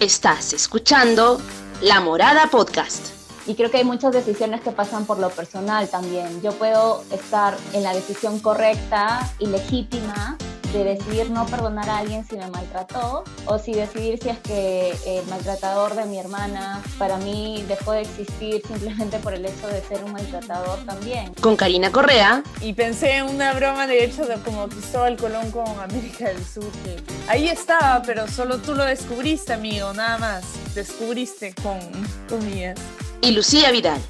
Estás escuchando La Morada Podcast. Y creo que hay muchas decisiones que pasan por lo personal también. Yo puedo estar en la decisión correcta y legítima de decidir no perdonar a alguien si me maltrató o si decidir si es que el maltratador de mi hermana para mí dejó de existir simplemente por el hecho de ser un maltratador también. Con Karina Correa. Y pensé en una broma de hecho de como Cristóbal Colón con América del Sur, que ahí estaba, pero solo tú lo descubriste, amigo, nada más. Descubriste con comillas. Y Lucía Vidal.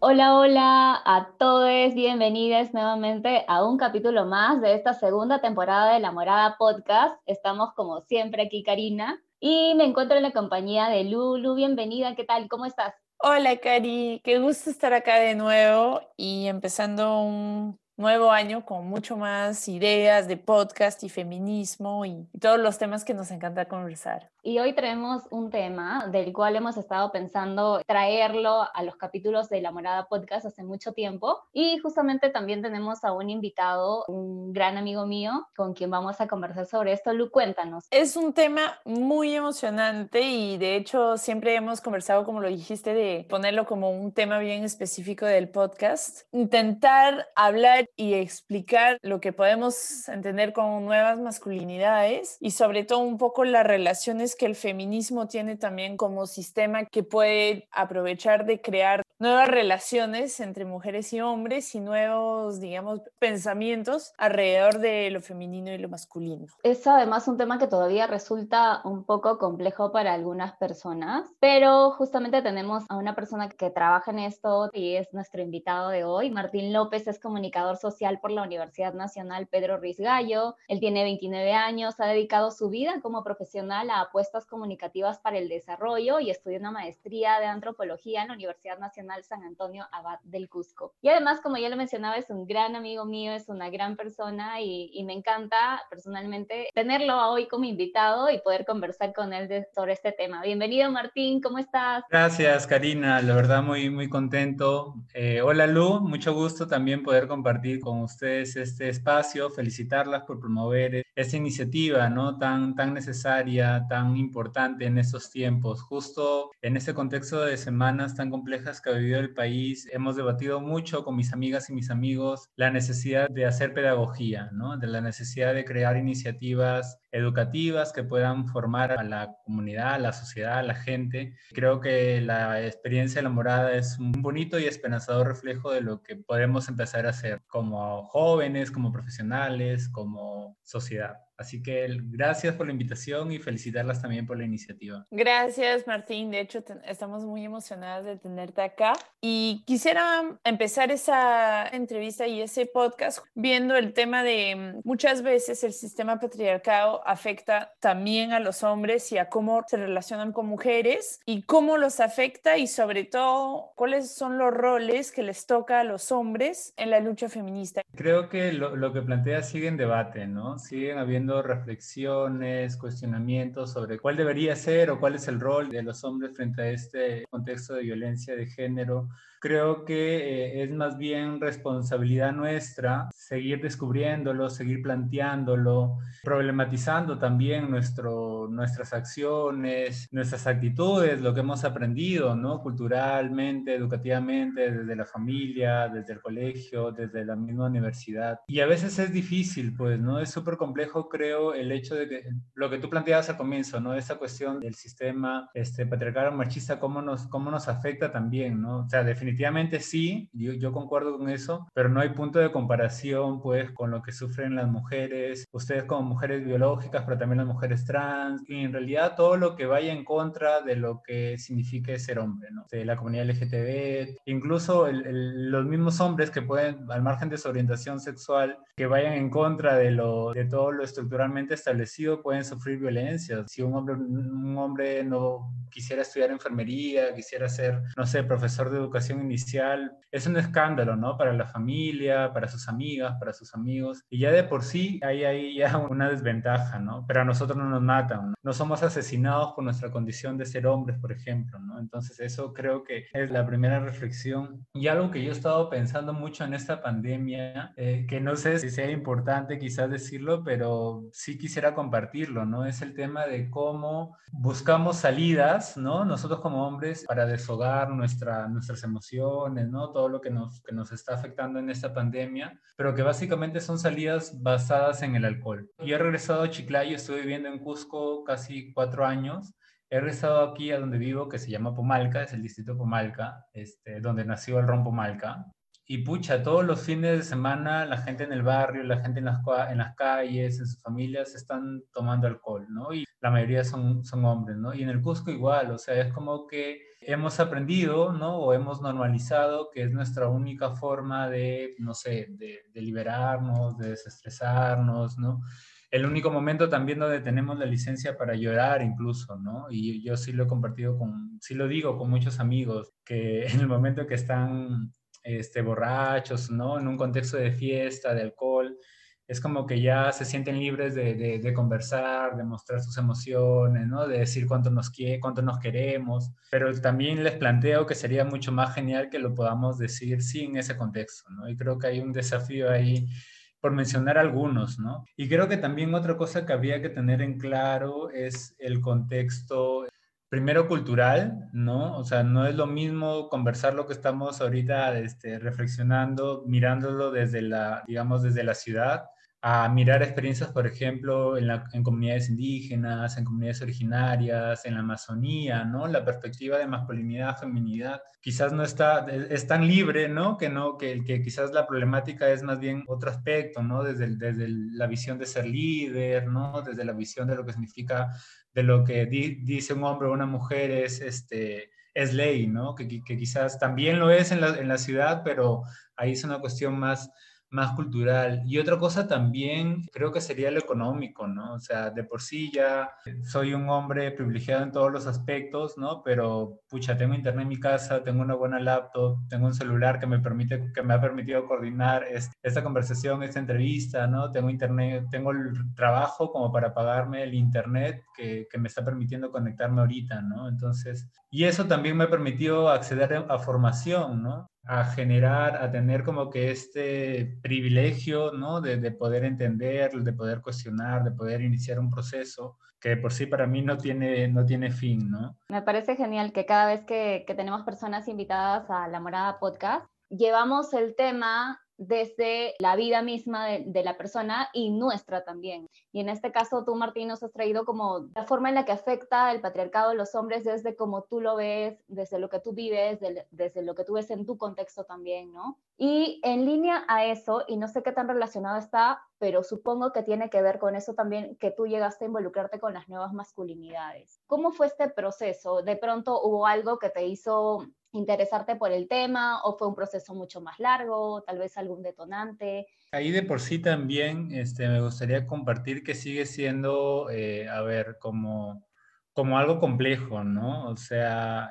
Hola, hola a todos, bienvenidos nuevamente a un capítulo más de esta segunda temporada de La Morada Podcast. Estamos como siempre aquí, Karina, y me encuentro en la compañía de Lulu. Bienvenida, ¿qué tal? ¿Cómo estás? Hola, Cari, qué gusto estar acá de nuevo y empezando un nuevo año con mucho más ideas de podcast y feminismo y, todos los temas que nos encanta conversar. Y hoy traemos un tema del cual hemos estado pensando traerlo a los capítulos de La Morada Podcast hace mucho tiempo. Y justamente también tenemos a un invitado, un gran amigo mío, con quien vamos a conversar sobre esto. Lu, cuéntanos. Es un tema muy emocionante y de hecho siempre hemos conversado, como lo dijiste, de ponerlo como un tema bien específico del podcast. Intentar hablar y explicar lo que podemos entender como nuevas masculinidades y sobre todo un poco las relaciones que el feminismo tiene también como sistema que puede aprovechar de crear nuevas relaciones entre mujeres y hombres y nuevos, digamos, pensamientos alrededor de lo femenino y lo masculino. Es además un tema que todavía resulta un poco complejo para algunas personas, pero justamente tenemos a una persona que trabaja en esto y es nuestro invitado de hoy. Martín López es comunicador social por la Universidad Nacional Pedro Ruiz Gallo. Él tiene 29 años, ha dedicado su vida como profesional a apuestas comunicativas para el desarrollo y estudió una maestría de antropología en la Universidad Nacional San Antonio Abad del Cusco. Y además, como ya lo mencionaba, es un gran amigo mío, es una gran persona y, me encanta personalmente tenerlo hoy como invitado y poder conversar con él sobre este tema. Bienvenido Martín, ¿cómo estás? Gracias Karina, la verdad muy, muy contento. Eh, hola Lu, mucho gusto también poder compartir con ustedes este espacio, felicitarlas por promover esta iniciativa ¿no? tan, tan necesaria, tan importante en estos tiempos, justo en este contexto de semanas tan complejas que vivido el país, hemos debatido mucho con mis amigas y mis amigos la necesidad de hacer pedagogía, ¿no? de la necesidad de crear iniciativas educativas que puedan formar a la comunidad, a la sociedad, a la gente. Creo que la experiencia de la morada es un bonito y esperanzador reflejo de lo que podemos empezar a hacer como jóvenes, como profesionales, como sociedad. Así que gracias por la invitación y felicitarlas también por la iniciativa. Gracias, Martín. De hecho, estamos muy emocionadas de tenerte acá. Y quisiera empezar esa entrevista y ese podcast viendo el tema de mm, muchas veces el sistema patriarcado afecta también a los hombres y a cómo se relacionan con mujeres y cómo los afecta y sobre todo cuáles son los roles que les toca a los hombres en la lucha feminista. Creo que lo, lo que plantea sigue en debate, ¿no? Siguen habiendo reflexiones, cuestionamientos sobre cuál debería ser o cuál es el rol de los hombres frente a este contexto de violencia de género creo que eh, es más bien responsabilidad nuestra seguir descubriéndolo, seguir planteándolo, problematizando también nuestro, nuestras acciones, nuestras actitudes, lo que hemos aprendido, ¿no? Culturalmente, educativamente, desde la familia, desde el colegio, desde la misma universidad. Y a veces es difícil, pues, ¿no? Es súper complejo, creo, el hecho de que lo que tú planteabas al comienzo, ¿no? Esa cuestión del sistema este, patriarcal o machista, cómo nos, cómo nos afecta también, ¿no? O sea, definitivamente definitivamente sí, yo, yo, concuerdo con eso, pero no hay punto de comparación pues con lo que sufren las mujeres, ustedes como mujeres biológicas, pero también las mujeres trans, y en realidad todo lo que vaya en contra de lo que significa ser hombre, ¿no? De la comunidad LGTB, incluso los mismos hombres que pueden, al margen de su orientación sexual, que vayan en contra de, lo, de todo lo estructuralmente establecido, pueden sufrir violencia. Si un hombre, un hombre no quisiera estudiar enfermería, quisiera ser, no sé, profesor de educación inicial es un escándalo, ¿no? Para la familia, para sus amigas, para sus amigos. Y ya de por sí hay ahí ya una desventaja, ¿no? Pero a nosotros no nos matan, ¿no? Somos asesinados por nuestra condición de ser hombres, por ejemplo. ¿no? Entonces eso creo que es la primera reflexión. Y algo que yo he estado pensando mucho en esta pandemia, eh, que no sé si sea importante quizás decirlo, pero sí quisiera compartirlo, ¿no? Es el tema de cómo buscamos salidas, ¿no? Nosotros como hombres para deshogar nuestra, nuestras emociones, ¿no? Todo lo que nos, que nos está afectando en esta pandemia, pero que básicamente son salidas basadas en el alcohol. Yo he regresado a Chiclayo, estuve viviendo en Cusco casi cuatro años he regresado aquí a donde vivo, que se llama Pomalca, es el distrito Pomalca, este, donde nació el ron Pomalca. Y pucha, todos los fines de semana la gente en el barrio, la gente en las, en las calles, en sus familias, están tomando alcohol, ¿no? Y la mayoría son, son hombres, ¿no? Y en el Cusco igual, o sea, es como que hemos aprendido, ¿no? O hemos normalizado que es nuestra única forma de, no sé, de, de liberarnos, de desestresarnos, ¿no? el único momento también donde tenemos la licencia para llorar incluso, ¿no? Y yo sí lo he compartido con, sí lo digo con muchos amigos, que en el momento que están este, borrachos, ¿no? En un contexto de fiesta, de alcohol, es como que ya se sienten libres de, de, conversar, de mostrar sus emociones, ¿no? De decir cuánto nos, quiere, cuánto nos queremos, pero también les planteo que sería mucho más genial que lo podamos decir sin ese contexto, ¿no? Y creo que hay un desafío ahí por mencionar algunos, ¿no? Y creo que también otra cosa que habría que tener en claro es el contexto, primero cultural, ¿no? O sea, no es lo mismo conversar lo que estamos ahorita este, reflexionando, mirándolo desde la, digamos, desde la ciudad, a mirar experiencias, por ejemplo, en, comunidades indígenas, en comunidades originarias, en la Amazonía, ¿no? La perspectiva de masculinidad, feminidad, quizás no está, es tan libre, ¿no? Que, no, que, que quizás la problemática es más bien otro aspecto, ¿no? Desde, desde la visión de ser líder, ¿no? Desde la visión de lo que significa, de lo que dice un hombre o una mujer es, este, es ley, ¿no? Que, que, quizás también lo es en la, en la ciudad, pero ahí es una cuestión más más cultural. Y otra cosa también creo que sería lo económico, ¿no? O sea, de por sí ya soy un hombre privilegiado en todos los aspectos, ¿no? Pero, pucha, tengo internet en mi casa, tengo una buena laptop, tengo un celular que me permite, que me ha permitido coordinar esta conversación, esta entrevista, ¿no? Tengo internet, tengo el trabajo como para pagarme el internet que, que me está permitiendo conectarme ahorita, ¿no? Entonces, y eso también me ha permitido acceder a formación, ¿no? A generar, a tener como que este privilegio, ¿no? De, de, poder entender, de poder cuestionar, de poder iniciar un proceso que por sí para mí no tiene, no tiene fin, ¿no? Me parece genial que cada vez que tenemos personas invitadas a La Morada Podcast, llevamos el tema desde la vida misma de, la persona y nuestra también. Y en este caso tú, Martín, nos has traído como la forma en la que afecta el patriarcado de los hombres desde como tú lo ves, desde lo que tú vives, desde lo que tú ves en tu contexto también, ¿no? Y en línea a eso, y no sé qué tan relacionado está, pero supongo que tiene que ver con eso también, que tú llegaste a involucrarte con las nuevas masculinidades. ¿Cómo fue este proceso? ¿De pronto hubo algo que te hizo interesarte por el tema o fue un proceso mucho más largo, tal vez algún detonante? Ahí de por sí también este, me gustaría compartir que sigue siendo, eh, a ver, como, como algo complejo, ¿no? O sea,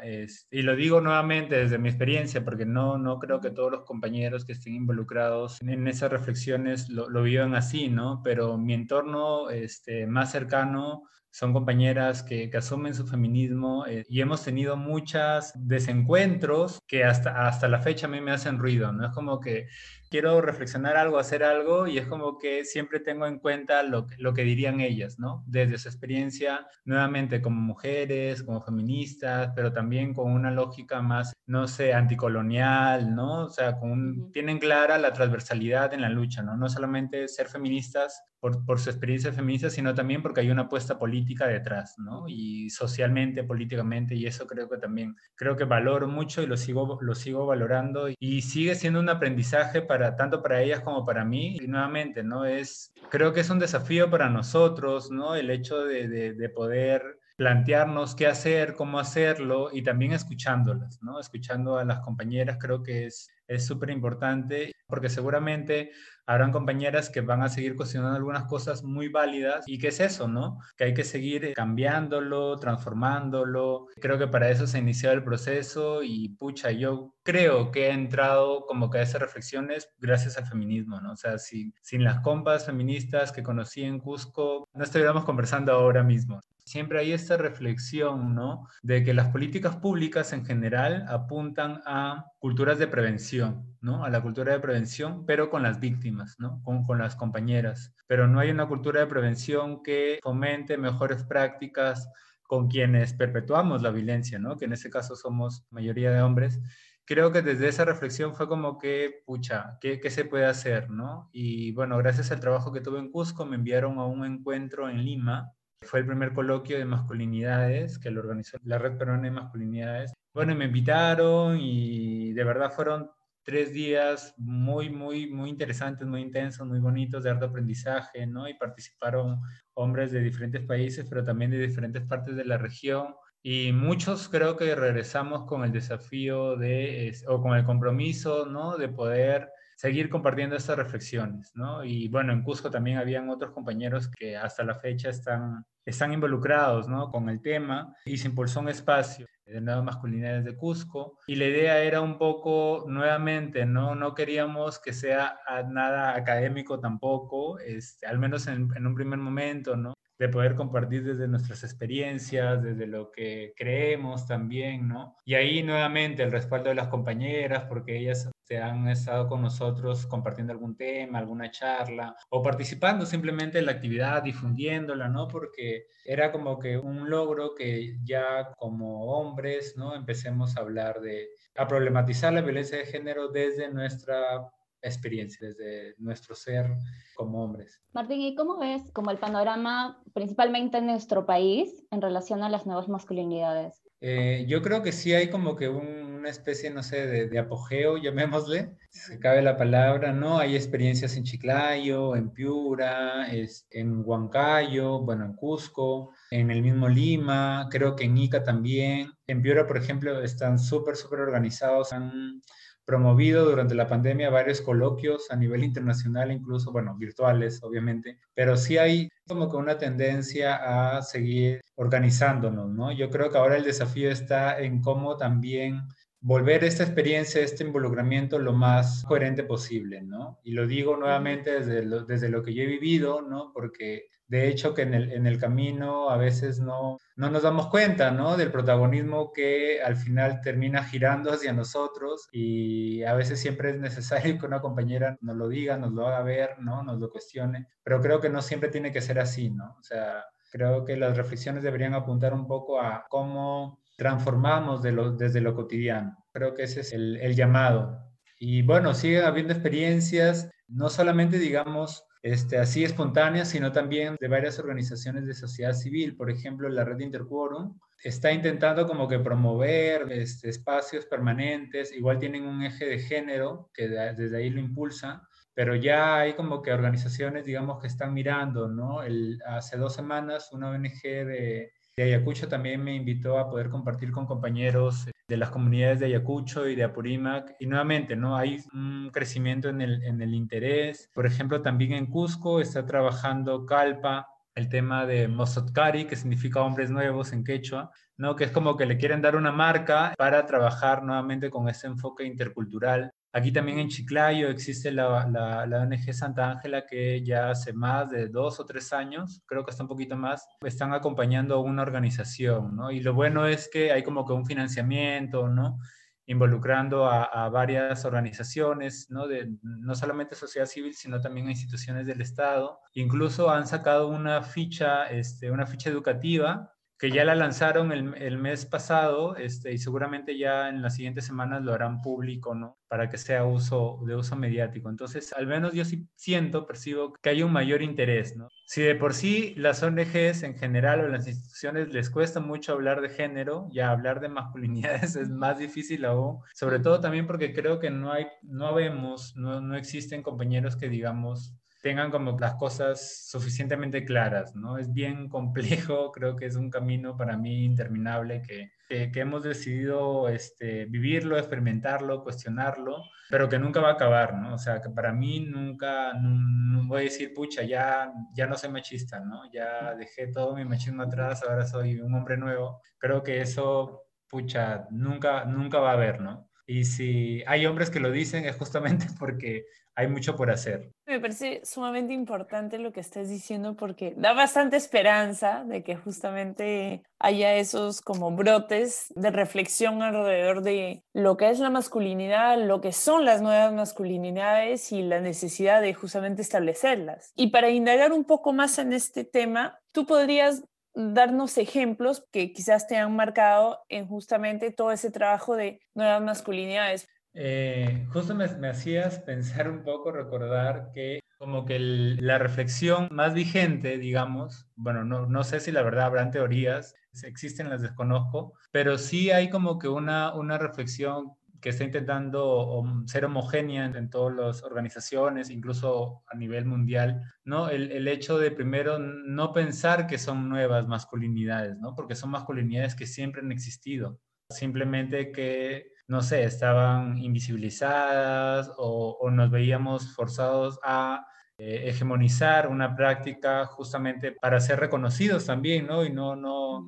y lo digo nuevamente desde mi experiencia, porque no, no creo que todos los compañeros que estén involucrados en esas reflexiones lo, lo vivan así, ¿no? Pero mi entorno este, más cercano son compañeras que, que asumen su feminismo eh, y hemos tenido muchos desencuentros que hasta, hasta la fecha a mí me hacen ruido, ¿no? Es como que quiero reflexionar algo, hacer algo y es como que siempre tengo en cuenta lo, lo que dirían ellas, ¿no? Desde su experiencia, nuevamente como mujeres, como feministas, pero también con una lógica más, no sé, anticolonial, ¿no? O sea, con tienen clara la transversalidad en la lucha, ¿no? No solamente ser feministas por, por, su experiencia feminista, sino también porque hay una apuesta política detrás, ¿no? Y socialmente, políticamente, y eso creo que también, creo que valoro mucho y lo sigo, lo sigo valorando y sigue siendo un aprendizaje para tanto para ellas como para mí. Y nuevamente, ¿no? Es, creo que es un desafío para nosotros, ¿no? El hecho de, de, poder plantearnos qué hacer, cómo hacerlo y también escuchándolas, ¿no? Escuchando a las compañeras creo que es, es súper importante porque seguramente habrán compañeras que van a seguir cuestionando algunas cosas muy válidas y qué es eso, ¿no? Que hay que seguir cambiándolo, transformándolo. Creo que para eso se inició el proceso y pucha, yo creo que he entrado como que a esas reflexiones gracias al feminismo, ¿no? O sea, sin las compas feministas que conocí en Cusco, no estuviéramos conversando ahora mismo siempre hay esta reflexión, ¿no? De que las políticas públicas en general apuntan a culturas de prevención, ¿no? A la cultura de prevención, pero con las víctimas, ¿no? Con, con las compañeras. Pero no hay una cultura de prevención que fomente mejores prácticas con quienes perpetuamos la violencia, ¿no? Que en ese caso somos mayoría de hombres creo que desde esa reflexión fue como que, pucha, ¿qué, ¿qué, se puede hacer, no? Y bueno, gracias al trabajo que tuve en Cusco, me enviaron a un encuentro en Lima fue el primer coloquio de masculinidades que lo organizó la Red Peruana de Masculinidades. Bueno, me invitaron y de verdad fueron tres días muy, muy, muy interesantes, muy intensos, muy bonitos, de alto aprendizaje, ¿no? Y participaron hombres de diferentes países, pero también de diferentes partes de la región. Y muchos creo que regresamos con el desafío de, o con el compromiso, ¿no? De poder seguir compartiendo estas reflexiones, ¿no? Y bueno, en Cusco también habían otros compañeros que hasta la fecha están, están involucrados, ¿no? Con el tema y se impulsó un espacio de nuevas masculinidades de Cusco y la idea era un poco nuevamente, ¿no? No queríamos que sea nada académico tampoco, este, al menos en, en un primer momento, ¿no? de poder compartir desde nuestras experiencias, desde lo que creemos también, ¿no? Y ahí nuevamente el respaldo de las compañeras, porque ellas se han estado con nosotros compartiendo algún tema, alguna charla, o participando simplemente en la actividad, difundiéndola, ¿no? Porque era como que un logro que ya como hombres, ¿no? Empecemos a hablar de, a problematizar la violencia de género desde nuestra experiencia, desde nuestro ser como hombres. Martín, ¿y cómo ves como el panorama principalmente en nuestro país en relación a las nuevas masculinidades? Eh, yo creo que sí hay como que una especie, no sé, de, apogeo, llamémosle, si cabe la palabra, ¿no? Hay experiencias en Chiclayo, en Piura, en Huancayo, bueno, en Cusco, en el mismo Lima, creo que en Ica también. En Piura, por ejemplo, están súper, súper organizados, han promovido durante la pandemia varios coloquios a nivel internacional, incluso, bueno, virtuales, obviamente, pero sí hay como que una tendencia a seguir organizándonos, ¿no? Yo creo que ahora el desafío está en cómo también volver esta experiencia, este involucramiento lo más coherente posible, ¿no? Y lo digo nuevamente desde lo, desde lo que yo he vivido, ¿no? Porque de hecho que en el, en el camino a veces no, no nos damos cuenta, ¿no? Del protagonismo que al final termina girando hacia nosotros y a veces siempre es necesario que una compañera nos lo diga, nos lo haga ver, ¿no? Nos lo cuestione, pero creo que no siempre tiene que ser así, ¿no? O sea, creo que las reflexiones deberían apuntar un poco a cómo transformamos desde lo cotidiano. Creo que ese es el, el llamado. Y bueno, sigue habiendo experiencias, no solamente digamos este, así espontáneas, sino también de varias organizaciones de sociedad civil. Por ejemplo, la red Interquorum está intentando como que promover este, espacios permanentes, igual tienen un eje de género que desde ahí lo impulsa, pero ya hay como que organizaciones, digamos, que están mirando, ¿no? Hace dos semanas una ONG de, de Ayacucho también me invitó a poder compartir con compañeros de las comunidades de Ayacucho y de Apurímac. Y nuevamente, ¿no? Hay un crecimiento en el, en el interés. Por ejemplo, también en Cusco está trabajando Calpa, el tema de Mozotkari, que significa hombres nuevos en quechua, ¿no? que es como que le quieren dar una marca para trabajar nuevamente con ese enfoque intercultural Aquí también en Chiclayo existe la, la, ONG Santa Ángela que ya hace más de dos o tres años, creo que hasta un poquito más, están acompañando a una organización, ¿no? Y lo bueno es que hay como que un financiamiento, ¿no? Involucrando a, varias organizaciones, ¿no? De, no solamente sociedad civil, sino también a instituciones del Estado. Incluso han sacado una ficha, este, una ficha educativa que ya la lanzaron el, el, mes pasado este, y seguramente ya en las siguientes semanas lo harán público, ¿no? Para que sea uso, de uso mediático. Entonces, al menos yo sí siento, percibo que hay un mayor interés, ¿no? Si de por sí las ONGs en general o las instituciones les cuesta mucho hablar de género, ya hablar de masculinidades es más difícil aún, sobre todo también porque creo que no hay, no vemos, no, no existen compañeros que digamos tengan como las cosas suficientemente claras, ¿no? Es bien complejo, creo que es un camino para mí interminable que, que, hemos decidido este, vivirlo, experimentarlo, cuestionarlo, pero que nunca va a acabar, ¿no? O sea, que para mí nunca, no, voy a decir, pucha, ya, ya no soy machista, ¿no? Ya dejé todo mi machismo atrás, ahora soy un hombre nuevo. Creo que eso, pucha, nunca, nunca va a haber, ¿no? Y si hay hombres que lo dicen es justamente porque hay mucho por hacer. Me parece sumamente importante lo que estás diciendo porque da bastante esperanza de que justamente haya esos como brotes de reflexión alrededor de lo que es la masculinidad, lo que son las nuevas masculinidades y la necesidad de justamente establecerlas. Y para indagar un poco más en este tema, tú podrías darnos ejemplos que quizás te han marcado en justamente todo ese trabajo de nuevas masculinidades. Eh, justo me, hacías pensar un poco, recordar que como que la reflexión más vigente, digamos, bueno, no, no sé si la verdad habrán teorías, existen, las desconozco, pero sí hay como que una, una reflexión que está intentando ser homogénea en, todas las organizaciones, incluso a nivel mundial, ¿no? El, el, hecho de primero no pensar que son nuevas masculinidades, ¿no? Porque son masculinidades que siempre han existido. Simplemente que no sé, estaban invisibilizadas o, nos veíamos forzados a eh, hegemonizar una práctica justamente para ser reconocidos también, ¿no? Y no, no,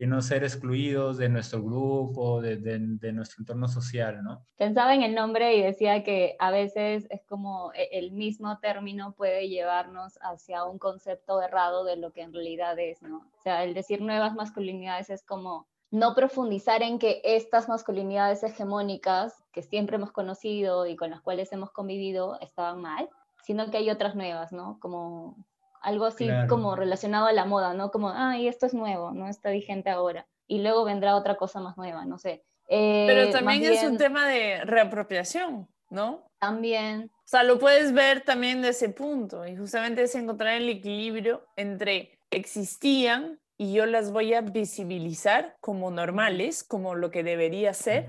y no ser excluidos de nuestro grupo, de, de, nuestro entorno social, ¿no? Pensaba en el nombre y decía que a veces es como e, el mismo término puede llevarnos hacia un concepto errado de lo que en realidad es, ¿no? O sea, el decir nuevas masculinidades es como no profundizar en que estas masculinidades hegemónicas que siempre hemos conocido y con las cuales hemos convivido estaban mal, sino que hay otras nuevas, ¿no? Como algo así como relacionado a la moda, ¿no? Como, ay, esto es nuevo, no está vigente ahora. Y luego vendrá otra cosa más nueva, no sé. Eh, Pero también es un tema de reapropiación, ¿no? También. O sea, lo puedes ver también de ese punto y justamente es encontrar el equilibrio entre existían y yo las voy a visibilizar como normales, como lo que debería ser,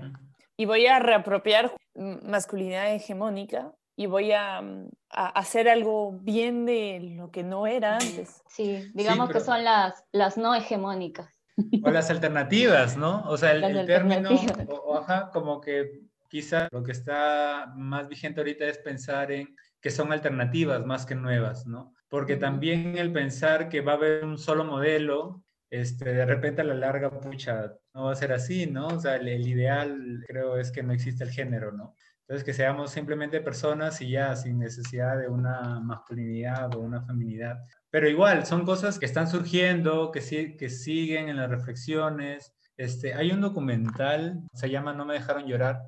y voy a reapropiar masculinidad hegemónica y voy a, mm, hacer algo bien de lo que no era antes. Sí, digamos que son las, las no hegemónicas. O las alternativas, ¿no? O sea, el, término, o, como que quizá lo que está más vigente ahorita es pensar en que son alternativas más que nuevas, ¿no? Porque también el pensar que va a haber un solo modelo, este, de repente a la larga, pucha, no va a ser así, ¿no? O sea, el, ideal creo es que no existe el género, ¿no? Entonces, que seamos simplemente personas y ya, sin necesidad de una masculinidad o una feminidad. Pero igual, son cosas que están surgiendo, que, que siguen en las reflexiones. Este, hay un documental, se llama No me dejaron llorar,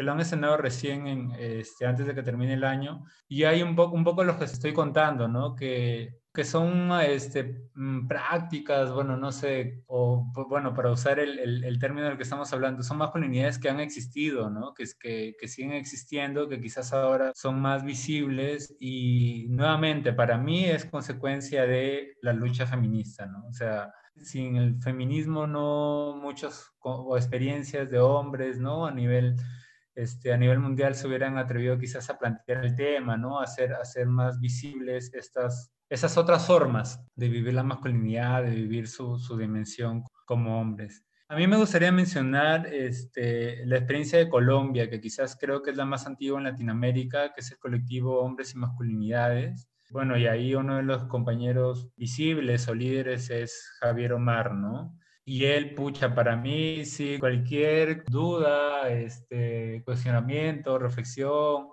que lo han estrenado recién en, este, antes de que termine el año. Y hay un poco, un poco lo que estoy contando, ¿no? Que, que son este, mm, prácticas, bueno, no sé, o bueno, para usar el, el, término del que estamos hablando, son masculinidades que han existido, ¿no? Que, que, que siguen existiendo, que quizás ahora son más visibles y nuevamente para mí es consecuencia de la lucha feminista, ¿no? O sea, sin el feminismo no muchas experiencias de hombres, ¿no? A nivel este, a nivel mundial se hubieran atrevido quizás a plantear el tema, ¿no? Hacer, hacer más visibles estas, esas otras formas de vivir la masculinidad, de vivir su, su dimensión como hombres. A mí me gustaría mencionar este, la experiencia de Colombia, que quizás creo que es la más antigua en Latinoamérica, que es el colectivo Hombres y Masculinidades. Bueno, y ahí uno de los compañeros visibles o líderes es Javier Omar, ¿no? Y él, pucha, para mí, sí, cualquier duda, este, cuestionamiento, reflexión,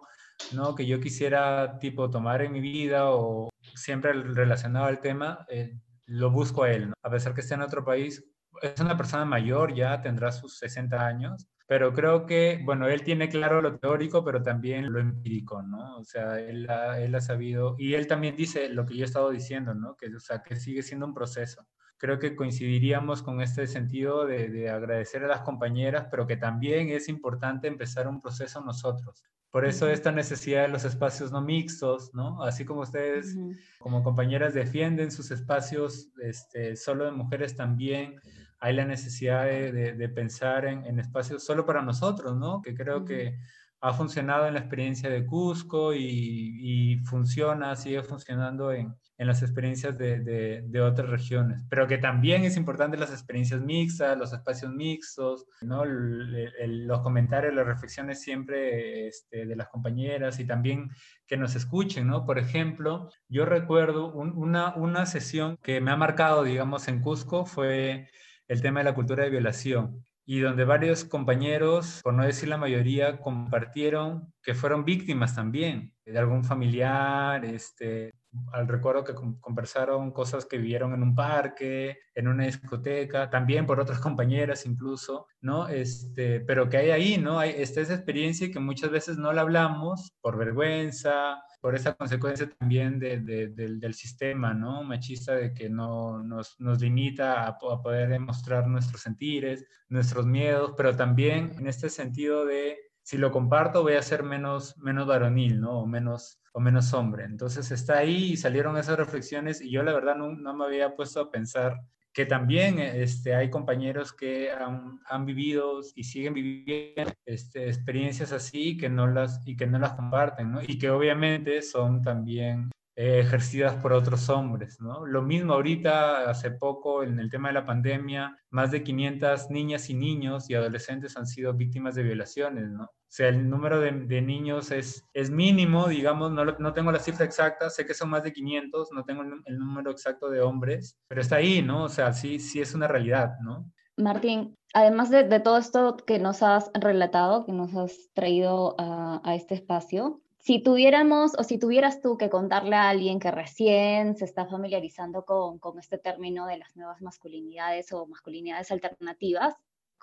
¿no? Que yo quisiera, tipo, tomar en mi vida o siempre relacionado al tema, eh, lo busco a él, ¿no? A pesar que esté en otro país, es una persona mayor, ya tendrá sus 60 años, pero creo que, bueno, él tiene claro lo teórico, pero también lo empírico, ¿no? O sea, él ha, él ha sabido, y él también dice lo que yo he estado diciendo, ¿no? Que, o sea, que sigue siendo un proceso creo que coincidiríamos con este sentido de, agradecer a las compañeras, pero que también es importante empezar un proceso nosotros. Por eso esta necesidad de los espacios no mixtos, ¿no? Así como ustedes como compañeras defienden sus espacios este, solo de mujeres también, hay la necesidad de, pensar en, espacios solo para nosotros, ¿no? Que creo que ha funcionado en la experiencia de Cusco y, funciona, sigue funcionando en, las experiencias de, de, otras regiones, pero que también es importante las experiencias mixtas, los espacios mixtos, ¿no? los comentarios, las reflexiones siempre este, de las compañeras y también que nos escuchen, ¿no? Por ejemplo, yo recuerdo una, una sesión que me ha marcado, digamos, en Cusco fue el tema de la cultura de violación y donde varios compañeros, por no decir la mayoría, compartieron que fueron víctimas también de algún familiar, este, al recuerdo que conversaron cosas que vivieron en un parque, en una discoteca, también por otras compañeras incluso, ¿no? Este, pero que hay ahí, ¿no? Hay esta esa experiencia que muchas veces no la hablamos por vergüenza, por esa consecuencia también del, sistema ¿no? machista de que no, nos, nos limita a, poder demostrar nuestros sentires, nuestros miedos, pero también en este sentido de si lo comparto voy a ser menos, menos varonil, ¿no? O menos, o menos hombre. Entonces está ahí y salieron esas reflexiones y yo la verdad no, no me había puesto a pensar que también este, hay compañeros que han, han vivido y siguen viviendo este, experiencias así que no las, y que no las comparten, ¿no? Y que obviamente son también eh, ejercidas por otros hombres, ¿no? Lo mismo ahorita, hace poco, en el tema de la pandemia, más de 500 niñas y niños y adolescentes han sido víctimas de violaciones, ¿no? O sea, el número de, niños es, es mínimo, digamos, no, no, tengo la cifra exacta, sé que son más de 500, no tengo el, número exacto de hombres, pero está ahí, ¿no? O sea, sí, sí es una realidad, ¿no? Martín, además de, de, todo esto que nos has relatado, que nos has traído a, a este espacio, si tuviéramos o si tuvieras tú que contarle a alguien que recién se está familiarizando con, con, este término de las nuevas masculinidades o masculinidades alternativas,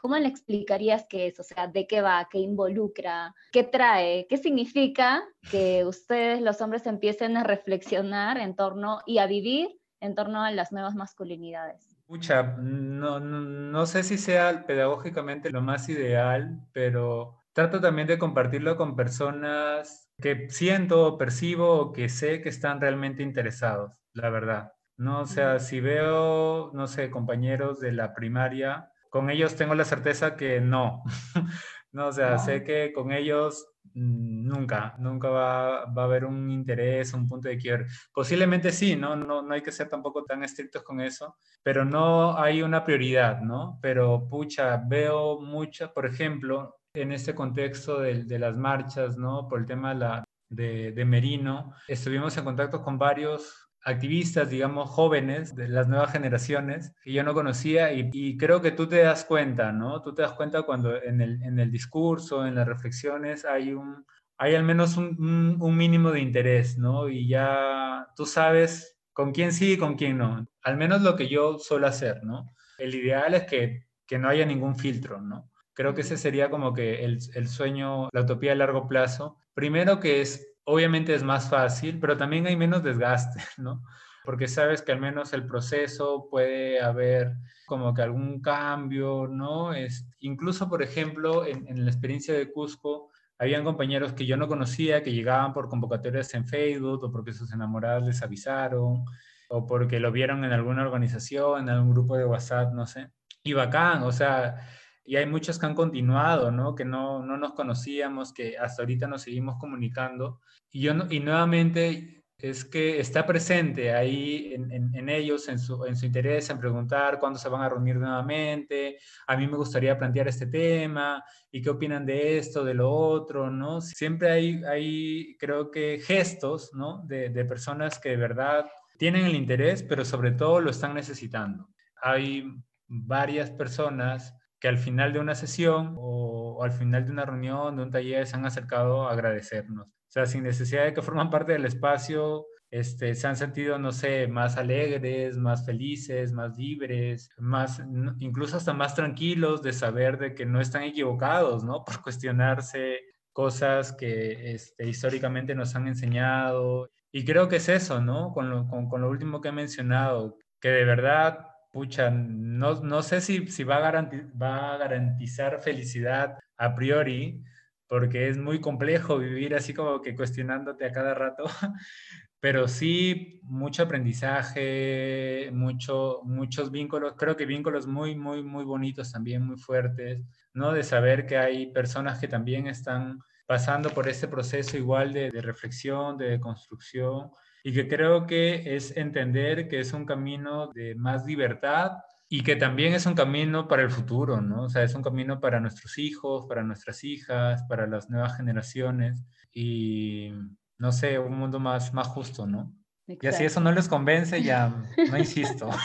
¿cómo le explicarías qué es? O sea, ¿de qué va? ¿Qué involucra? ¿Qué trae? ¿Qué significa que ustedes, los hombres, empiecen a reflexionar en torno y a vivir en torno a las nuevas masculinidades? Mucha, no, no, no sé si sea pedagógicamente lo más ideal, pero trato también de compartirlo con personas que siento, percibo, que sé que están realmente interesados, la verdad. No, o sea, si veo, no sé, compañeros de la primaria, con ellos tengo la certeza que no. no, o sea, sé que con ellos mm, nunca, nunca va, va, a haber un interés, un punto de quiebre. Posiblemente sí, ¿no? ¿no? No hay que ser tampoco tan estrictos con eso, pero no hay una prioridad, ¿no? Pero pucha, veo muchas, por ejemplo, en este contexto de, de, las marchas, ¿no? Por el tema de, la, de, de, Merino, estuvimos en contacto con varios activistas, digamos, jóvenes de las nuevas generaciones que yo no conocía y, y, creo que tú te das cuenta, ¿no? Tú te das cuenta cuando en el, en el discurso, en las reflexiones, hay un... Hay al menos un, un, mínimo de interés, ¿no? Y ya tú sabes con quién sí y con quién no. Al menos lo que yo suelo hacer, ¿no? El ideal es que, que no haya ningún filtro, ¿no? Creo que ese sería como que el, el sueño, la utopía a largo plazo. Primero que es, obviamente es más fácil, pero también hay menos desgaste, ¿no? Porque sabes que al menos el proceso puede haber como que algún cambio, ¿no? Es, incluso, por ejemplo, en, en la experiencia de Cusco, habían compañeros que yo no conocía que llegaban por convocatorias en Facebook o porque sus enamoradas les avisaron o porque lo vieron en alguna organización, en algún grupo de WhatsApp, no sé. Y bacán, o sea, y hay muchos que han continuado, ¿no? Que no, no nos conocíamos, que hasta ahorita nos seguimos comunicando. Y, yo, y nuevamente es que está presente ahí en, en, ellos, en su, en su, interés en preguntar cuándo se van a reunir nuevamente. A mí me gustaría plantear este tema y qué opinan de esto, de lo otro, ¿no? Siempre hay, hay creo que, gestos, ¿no? De, de personas que de verdad tienen el interés, pero sobre todo lo están necesitando. Hay varias personas que al final de una sesión o, al final de una reunión, de un taller, se han acercado a agradecernos. O sea, sin necesidad de que forman parte del espacio, este, se han sentido, no sé, más alegres, más felices, más libres, más, incluso hasta más tranquilos de saber de que no están equivocados, ¿no? Por cuestionarse cosas que este, históricamente nos han enseñado. Y creo que es eso, ¿no? Con lo, con, con lo último que he mencionado, que de verdad pucha, no, no sé si, si va, a va a garantizar felicidad a priori, porque es muy complejo vivir así como que cuestionándote a cada rato, pero sí mucho aprendizaje, mucho, muchos vínculos, creo que vínculos muy, muy, muy bonitos también, muy fuertes, ¿no? De saber que hay personas que también están pasando por este proceso igual de, de reflexión, de construcción, y que creo que es entender que es un camino de más libertad y que también es un camino para el futuro, ¿no? O sea, es un camino para nuestros hijos, para nuestras hijas, para las nuevas generaciones y, no sé, un mundo más, más justo, ¿no? Y así eso no les convence, ya no insisto.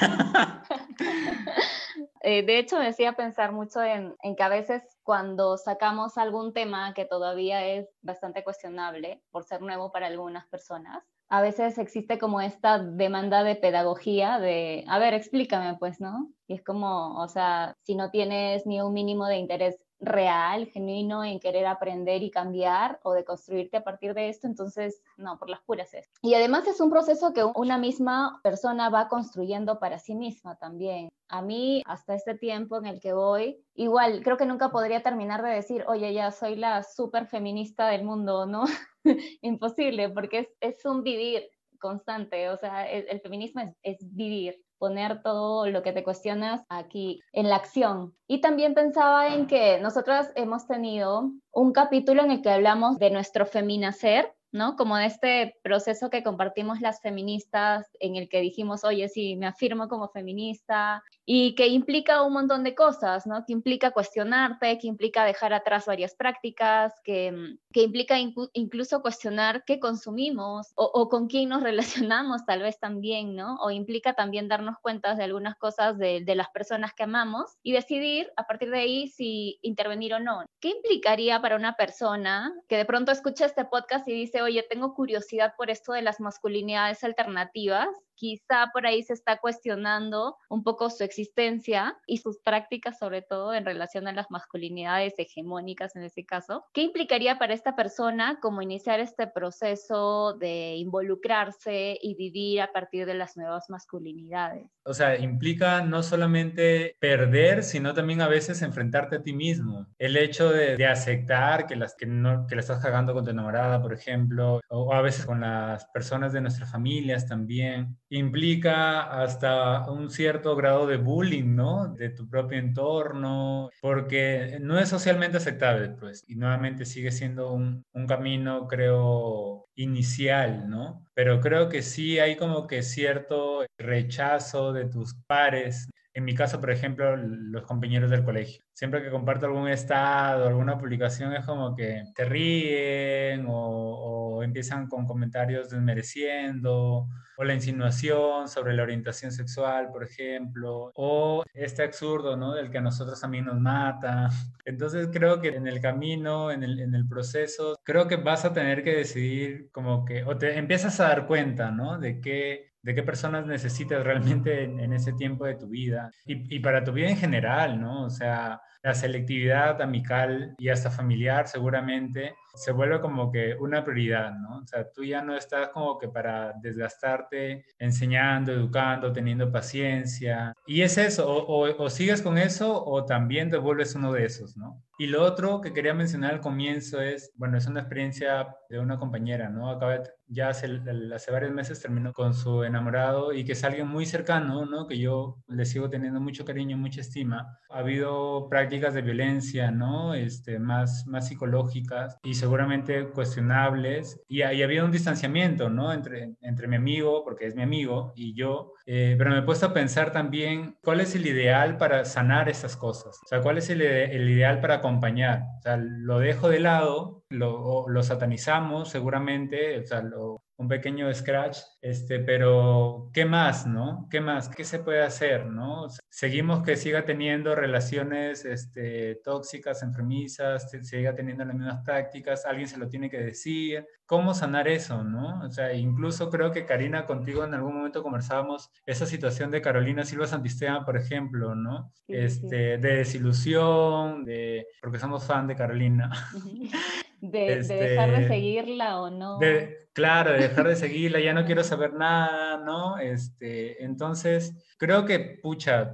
Eh, de hecho, me decía pensar mucho en, en, que a veces cuando sacamos algún tema que todavía es bastante cuestionable por ser nuevo para algunas personas, a veces existe como esta demanda de pedagogía de, a ver, explícame pues, ¿no? Y es como, o sea, si no tienes ni un mínimo de interés real, genuino en querer aprender y cambiar o de construirte a partir de esto, entonces no, por las puras es. Y además es un proceso que una misma persona va construyendo para sí misma también. A mí, hasta este tiempo en el que voy, igual creo que nunca podría terminar de decir, oye, ya soy la súper feminista del mundo, ¿no? Imposible, porque es, es, un vivir constante, o sea, el, feminismo es, es vivir poner todo lo que te cuestionas aquí en la acción. Y también pensaba en que nosotras hemos tenido un capítulo en el que hablamos de nuestro feminacer, ¿no? Como este proceso que compartimos las feministas en el que dijimos, oye, sí, me afirmo como feminista y que implica un montón de cosas, ¿no? Que implica cuestionarte, que implica dejar atrás varias prácticas, que, que implica incluso cuestionar qué consumimos o, o, con quién nos relacionamos tal vez también, ¿no? O implica también darnos cuenta de algunas cosas de, de las personas que amamos y decidir a partir de ahí si intervenir o no. ¿Qué implicaría para una persona que de pronto escucha este podcast y dice, oye, tengo curiosidad por esto de las masculinidades alternativas, quizá por ahí se está cuestionando un poco su existencia y sus prácticas, sobre todo en relación a las masculinidades hegemónicas en ese caso. ¿Qué implicaría para esta persona como iniciar este proceso de involucrarse y vivir a partir de las nuevas masculinidades? O sea, implica no solamente perder, sino también a veces enfrentarte a ti mismo. El hecho de, de aceptar que, las, que, no, que la estás cagando con tu enamorada, por ejemplo, o a veces con las personas de nuestras familias también implica hasta un cierto grado de bullying, ¿no? De tu propio entorno, porque no es socialmente aceptable, pues, y nuevamente sigue siendo un, un camino, creo, inicial, ¿no? Pero creo que sí hay como que cierto rechazo de tus pares. En mi caso, por ejemplo, los compañeros del colegio. Siempre que comparto algún estado, alguna publicación, es como que te ríen o, o empiezan con comentarios desmereciendo o la insinuación sobre la orientación sexual, por ejemplo, o este absurdo, ¿no? Del que a nosotros también nos mata. Entonces creo que en el camino, en el, en el proceso, creo que vas a tener que decidir como que, o te empiezas a dar cuenta, ¿no? De qué, de qué personas necesitas realmente en, en ese tiempo de tu vida y, y, para tu vida en general, ¿no? O sea, la selectividad amical y hasta familiar seguramente se vuelve como que una prioridad, ¿no? O sea, tú ya no estás como que para desgastarte enseñando, educando, teniendo paciencia. Y es eso, o, sigues con eso o también te vuelves uno de esos, ¿no? Y lo otro que quería mencionar al comienzo es, bueno, es una experiencia de una compañera, ¿no? Acaba ya hace, hace varios meses terminó con su enamorado y que es alguien muy cercano, ¿no? Que yo le sigo teniendo mucho cariño, mucha estima. Ha habido prácticas de violencia, ¿no? Este, más, más psicológicas y seguramente cuestionables. Y, y había un distanciamiento, ¿no? Entre, entre mi amigo, porque es mi amigo, y yo. Eh, pero me he puesto a pensar también cuál es el ideal para sanar estas cosas. O sea, cuál es el, el ideal para acompañar. O sea, lo dejo de lado, lo, lo satanizamos seguramente, o sea, lo, un pequeño scratch, este, pero ¿qué más, no? ¿Qué más? ¿Qué se puede hacer, no? Seguimos que siga teniendo relaciones este, tóxicas, enfermizas, siga teniendo las mismas prácticas, alguien se lo tiene que decir. ¿Cómo sanar eso, no? O sea, incluso creo que Karina, contigo en algún momento conversábamos esa situación de Carolina Silva Santisteban, por ejemplo, ¿no? Sí, este, sí. De desilusión, de, porque somos fan de Carolina. De, este, de, dejar de seguirla o no. De, claro, de dejar de seguirla, ya no quiero saber nada, ¿no? Este, entonces, creo que, pucha,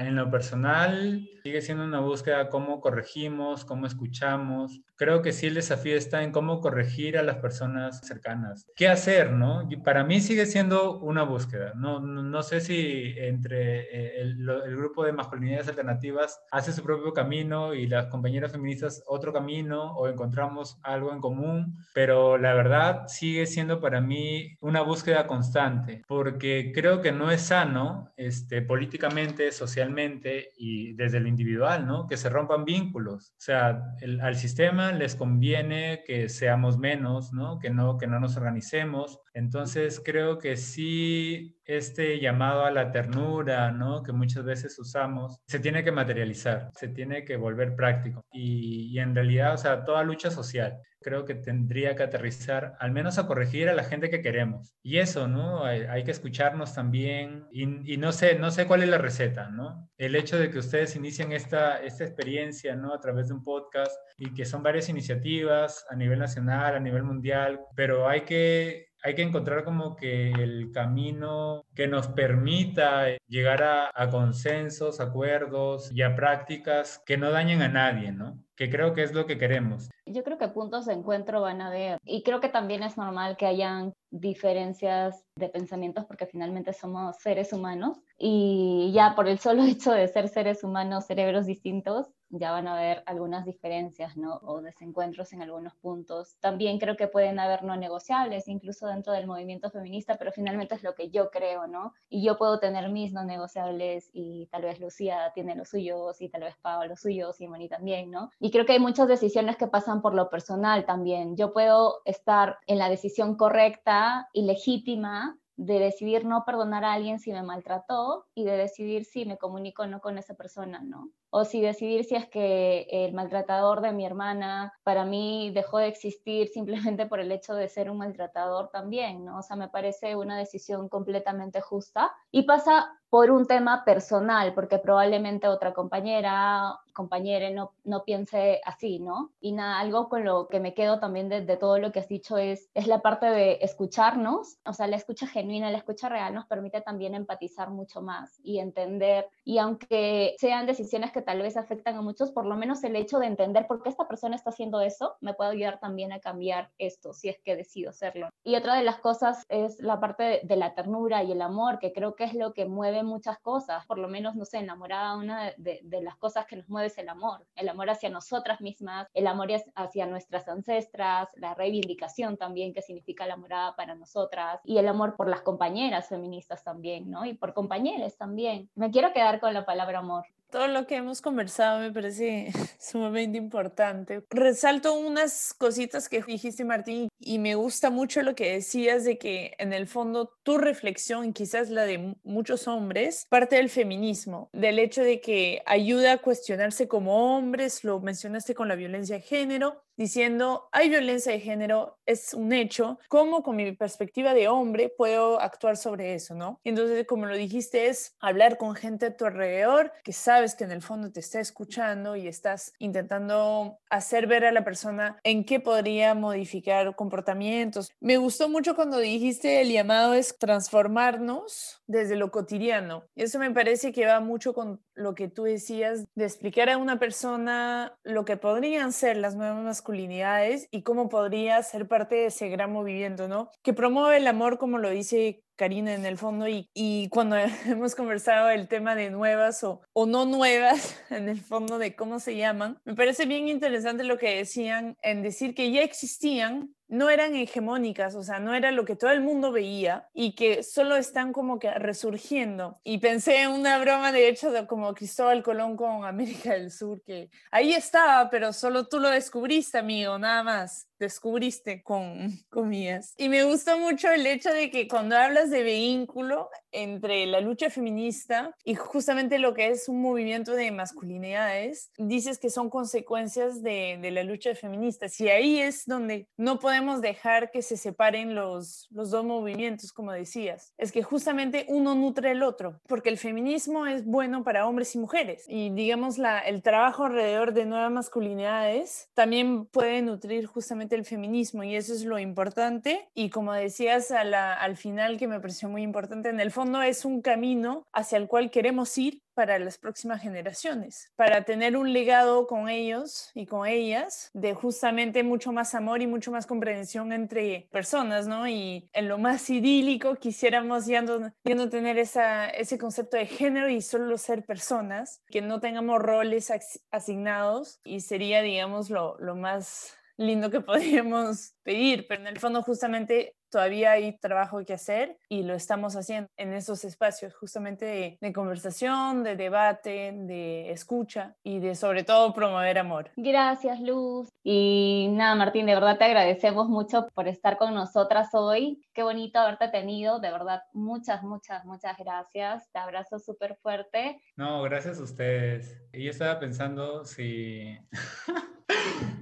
en lo personal sigue siendo una búsqueda cómo corregimos, cómo escuchamos. Creo que sí el desafío está en cómo corregir a las personas cercanas. ¿Qué hacer, no? para mí sigue siendo una búsqueda. No, no, sé si entre eh, el, el, grupo de masculinidades alternativas hace su propio camino y las compañeras feministas otro camino o encontramos algo en común, pero la verdad sigue siendo para mí una búsqueda constante, porque creo que no es sano este, políticamente, socialmente y desde el individual, ¿no? Que se rompan vínculos. O sea, al sistema les conviene que seamos menos, ¿no? Que no, que no nos organicemos. Entonces creo que sí este llamado a la ternura, ¿no? Que muchas veces usamos, se tiene que materializar, se tiene que volver práctico. Y, y en realidad, o sea, toda lucha social creo que tendría que aterrizar al menos a corregir a la gente que queremos. Y eso, ¿no? Hay, que escucharnos también y, no sé, no sé cuál es la receta, ¿no? El hecho de que ustedes inicien esta, esta experiencia, ¿no? A través de un podcast y que son varias iniciativas a nivel nacional, a nivel mundial, pero hay que hay que encontrar como que el camino que nos permita llegar a, a, consensos, acuerdos y a prácticas que no dañen a nadie, ¿no? Que creo que es lo que queremos. Yo creo que puntos de encuentro van a haber y creo que también es normal que hayan diferencias de pensamientos porque finalmente somos seres humanos y ya por el solo hecho de ser seres humanos, cerebros distintos, ya van a haber algunas diferencias ¿no? o desencuentros en algunos puntos. También creo que pueden haber no negociables, incluso dentro del movimiento feminista, pero finalmente es lo que yo creo, ¿no? Y yo puedo tener mis no negociables y tal vez Lucía tiene los suyos y tal vez Pau los suyos y Moni también, ¿no? Y creo que hay muchas decisiones que pasan por lo personal también. Yo puedo estar en la decisión correcta y legítima de decidir no perdonar a alguien si me maltrató y de decidir si me comunico o no con esa persona, ¿no? O si decidir si es que el maltratador de mi hermana para mí dejó de existir simplemente por el hecho de ser un maltratador también, ¿no? O sea, me parece una decisión completamente justa y pasa por un tema personal, porque probablemente otra compañera, compañera no, no piense así, ¿no? Y nada, algo con lo que me quedo también de, de, todo lo que has dicho es, es la parte de escucharnos, o sea, la escucha genuina, la escucha real nos permite también empatizar mucho más y entender, y aunque sean decisiones que tal vez afectan a muchos, por lo menos el hecho de entender por qué esta persona está haciendo eso me puede ayudar también a cambiar esto, si es que decido hacerlo. Y otra de las cosas es la parte de, de la ternura y el amor, que creo que es lo que mueve muchas cosas, por lo menos, no sé, enamorada, una de, de, las cosas que nos mueve es el amor, el amor hacia nosotras mismas, el amor hacia nuestras ancestras, la reivindicación también que significa la morada para nosotras y el amor por las compañeras feministas también, ¿no? Y por compañeros también. Me quiero quedar con la palabra amor todo lo que hemos conversado me parece sumamente importante. Resalto unas cositas que dijiste, Martín, y me gusta mucho lo que decías de que en el fondo tu reflexión, quizás la de muchos hombres, parte del feminismo, del hecho de que ayuda a cuestionarse como hombres, lo mencionaste con la violencia de género, diciendo, hay violencia de género, es un hecho, ¿cómo con mi perspectiva de hombre puedo actuar sobre eso, no? Entonces, como lo dijiste, es hablar con gente a tu alrededor que sabes que en el fondo te está escuchando y estás intentando hacer ver a la persona en qué podría modificar comportamientos. Me gustó mucho cuando dijiste el llamado es transformarnos desde lo cotidiano. Eso me parece que va mucho con lo que tú decías de explicar a una persona lo que podrían ser las nuevas masculinidades y cómo podría ser parte de ese gran movimiento, ¿no? Que promueve el amor, como lo dice Karina en el fondo, y, cuando hemos conversado el tema de nuevas o no nuevas, en el fondo de cómo se llaman, me parece bien interesante lo que decían en decir que ya existían, no eran hegemónicas, o sea, no era lo que todo el mundo veía y que solo están como que resurgiendo. Y pensé en una broma, de hecho, de como Cristóbal Colón con América del Sur, que ahí estaba, pero solo tú lo descubriste, amigo, nada más descubriste con comillas. Y me gustó mucho el hecho de que cuando hablas de vínculo entre la lucha feminista y justamente lo que es un movimiento de masculinidades, dices que son consecuencias de, de la lucha feminista. Y ahí es donde no podemos dejar que se separen los, los dos movimientos, como decías. Es que justamente uno nutre el otro, porque el feminismo es bueno para hombres y mujeres. Y digamos, la, el trabajo alrededor de nuevas masculinidades también puede nutrir justamente el feminismo y eso es lo importante. Y como decías al final, que me pareció muy importante, en el fondo es un camino hacia el cual queremos ir para las próximas generaciones, para tener un legado con ellos y con ellas de justamente mucho más amor y mucho más comprensión entre personas, ¿no? Y en lo más idílico quisiéramos ya no, ya no tener esa, ese concepto de género y solo ser personas, que no tengamos roles asignados y sería, digamos, lo, lo más lindo que podríamos pedir, pero en el fondo justamente todavía hay trabajo que hacer y lo estamos haciendo en esos espacios justamente de, conversación, de debate, de escucha y de sobre todo promover amor. Gracias Luz. Y nada, Martín, de verdad te agradecemos mucho por estar con nosotras hoy. Qué bonito haberte tenido, de verdad, muchas, muchas, muchas gracias. Te abrazo súper fuerte. No, gracias a ustedes. Y yo estaba pensando si...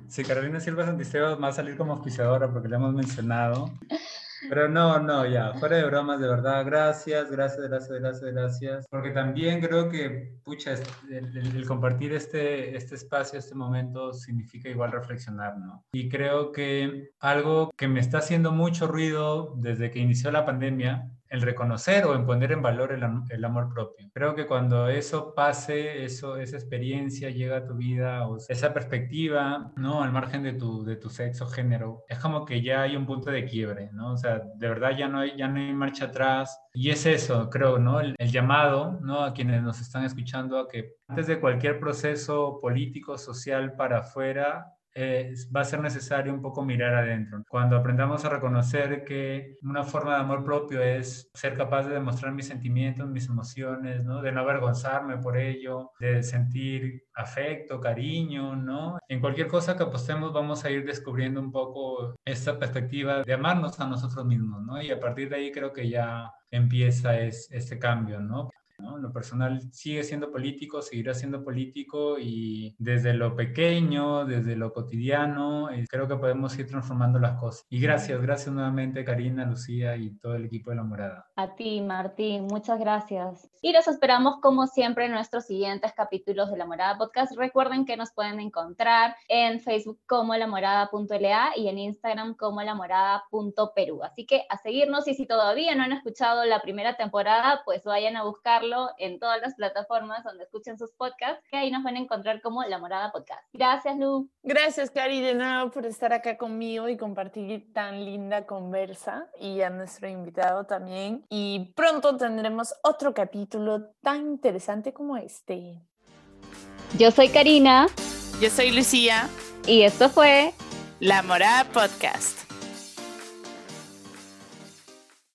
Si Carolina Silva Santisteban va a salir como auspiciadora porque le hemos mencionado. Pero no, no, ya, fuera de bromas, de verdad, gracias, gracias, gracias, gracias, gracias. Porque también creo que, pucha, el, compartir este, este espacio, este momento, significa igual reflexionar, ¿no? Y creo que algo que me está haciendo mucho ruido desde que inició la pandemia el reconocer o en poner en valor el, amor propio. Creo que cuando eso pase, eso, esa experiencia llega a tu vida, o esa perspectiva, ¿no? Al margen de tu, de tu sexo, género, es como que ya hay un punto de quiebre, ¿no? O sea, de verdad ya no hay, ya no hay marcha atrás. Y es eso, creo, ¿no? El, el llamado, ¿no? A quienes nos están escuchando a que antes de cualquier proceso político, social para afuera, eh, va a ser necesario un poco mirar adentro. Cuando aprendamos a reconocer que una forma de amor propio es ser capaz de demostrar mis sentimientos, mis emociones, ¿no? de no avergonzarme por ello, de sentir afecto, cariño, ¿no? En cualquier cosa que apostemos vamos a ir descubriendo un poco esta perspectiva de amarnos a nosotros mismos, ¿no? Y a partir de ahí creo que ya empieza es, este cambio, ¿no? Lo personal sigue siendo político, seguirá siendo político y desde lo pequeño, desde lo cotidiano, eh, creo que podemos ir transformando las cosas. Y gracias, gracias nuevamente Karina, Lucía y todo el equipo de La Morada. A ti, Martín, muchas gracias. Y los esperamos como siempre en nuestros siguientes capítulos de La Morada Podcast. Recuerden que nos pueden encontrar en Facebook como lamorada.la y en Instagram como lamorada.peru. Así que a seguirnos y si todavía no han escuchado la primera temporada, pues vayan a en todas las plataformas donde escuchen sus podcasts, que ahí nos van a encontrar como La Morada Podcast. Gracias, Lu. Gracias, Cari, de nuevo por estar acá conmigo y compartir tan linda conversa y a nuestro invitado también. Y pronto tendremos otro capítulo tan interesante como este. Yo soy Karina. Yo soy Lucía. Y esto fue La Morada Podcast.